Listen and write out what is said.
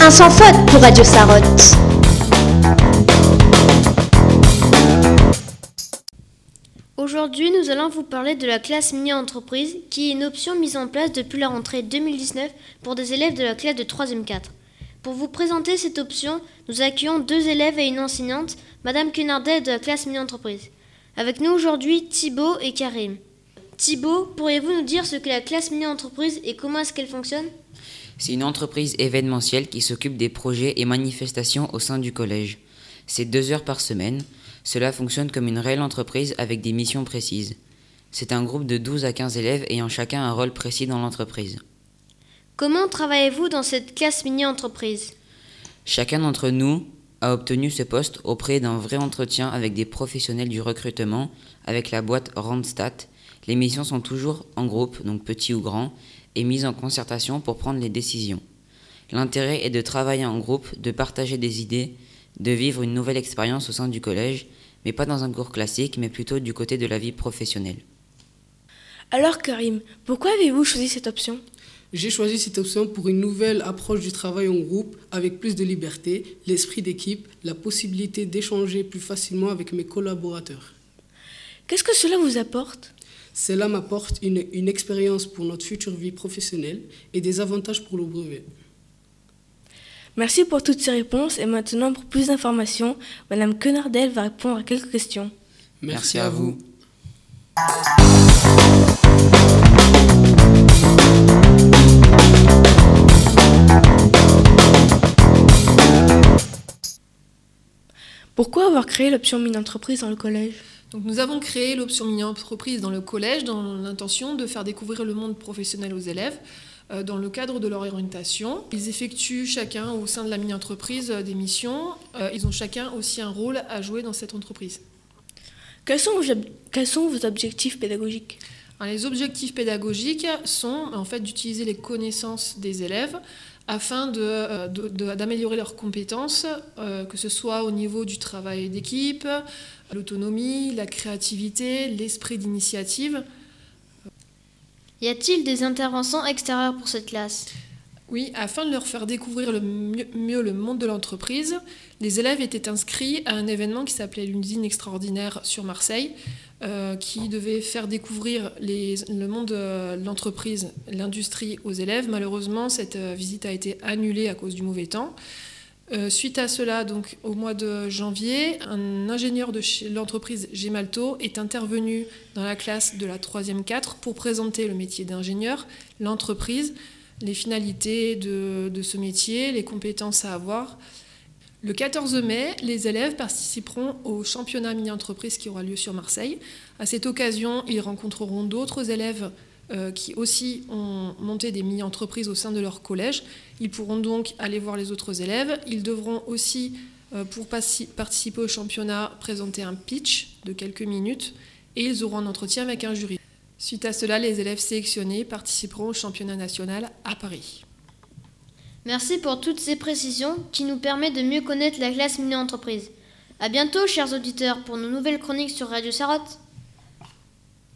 Un sans faute pour Radio Sarotte. Aujourd'hui, nous allons vous parler de la classe mini-entreprise, qui est une option mise en place depuis la rentrée 2019 pour des élèves de la classe de 3e 4. Pour vous présenter cette option, nous accueillons deux élèves et une enseignante, Madame Cunardet de la classe mini-entreprise. Avec nous aujourd'hui Thibaut et Karim. Thibaut, pourriez-vous nous dire ce qu'est la classe mini-entreprise et comment est-ce qu'elle fonctionne? C'est une entreprise événementielle qui s'occupe des projets et manifestations au sein du collège. C'est deux heures par semaine. Cela fonctionne comme une réelle entreprise avec des missions précises. C'est un groupe de 12 à 15 élèves ayant chacun un rôle précis dans l'entreprise. Comment travaillez-vous dans cette classe mini-entreprise? Chacun d'entre nous a obtenu ce poste auprès d'un vrai entretien avec des professionnels du recrutement avec la boîte Randstad. Les missions sont toujours en groupe, donc petits ou grands, et mises en concertation pour prendre les décisions. L'intérêt est de travailler en groupe, de partager des idées, de vivre une nouvelle expérience au sein du collège, mais pas dans un cours classique, mais plutôt du côté de la vie professionnelle. Alors Karim, pourquoi avez-vous choisi cette option? J'ai choisi cette option pour une nouvelle approche du travail en groupe avec plus de liberté, l'esprit d'équipe, la possibilité d'échanger plus facilement avec mes collaborateurs. Qu'est-ce que cela vous apporte? Cela m'apporte une, une expérience pour notre future vie professionnelle et des avantages pour le brevet. Merci pour toutes ces réponses et maintenant pour plus d'informations, Madame Quenardel va répondre à quelques questions. Merci à vous. Pourquoi avoir créé l'option mini-entreprise dans le collège? Donc nous avons créé l'option mini-entreprise dans le collège dans l'intention de faire découvrir le monde professionnel aux élèves euh, dans le cadre de leur orientation. Ils effectuent chacun au sein de la mini-entreprise euh, des missions. Euh, Ils ont chacun aussi un rôle à jouer dans cette entreprise. quels sont, vos, objectifs pédagogiques? Les objectifs pédagogiques sont en fait d'utiliser les connaissances des élèves afin de, euh, de- de- d'améliorer leurs compétences, euh, que ce soit au niveau du travail d'équipe, l'autonomie, la créativité, l'esprit d'initiative. Y a-t-il des interventions extérieures pour cette classe? Oui, afin de leur faire découvrir le mieux, mieux le monde de l'entreprise, les élèves étaient inscrits à un événement qui s'appelait l'usine extraordinaire sur Marseille, euh, qui devait faire découvrir le monde de l'entreprise, l'industrie aux élèves. Malheureusement, cette euh, visite a été annulée à cause du mauvais temps. Euh, suite à cela, donc au mois de janvier, un ingénieur de l'entreprise Gemalto est intervenu dans la classe de la 3e 4 pour présenter le métier d'ingénieur, l'entreprise, les finalités de ce métier, les compétences à avoir. Le 14 mai, les élèves participeront au championnat mini-entreprise qui aura lieu sur Marseille. À cette occasion, ils rencontreront d'autres élèves euh, qui aussi ont monté des mini-entreprises au sein de leur collège. Ils pourront donc aller voir les autres élèves. Ils devront aussi, euh, pour participer au championnat, présenter un pitch de quelques minutes et ils auront un entretien avec un jury. Suite à cela, les élèves sélectionnés participeront au championnat national à Paris. Merci pour toutes ces précisions qui nous permettent de mieux connaître la classe mini-entreprise. À bientôt, chers auditeurs, pour nos nouvelles chroniques sur Radio Sarotte.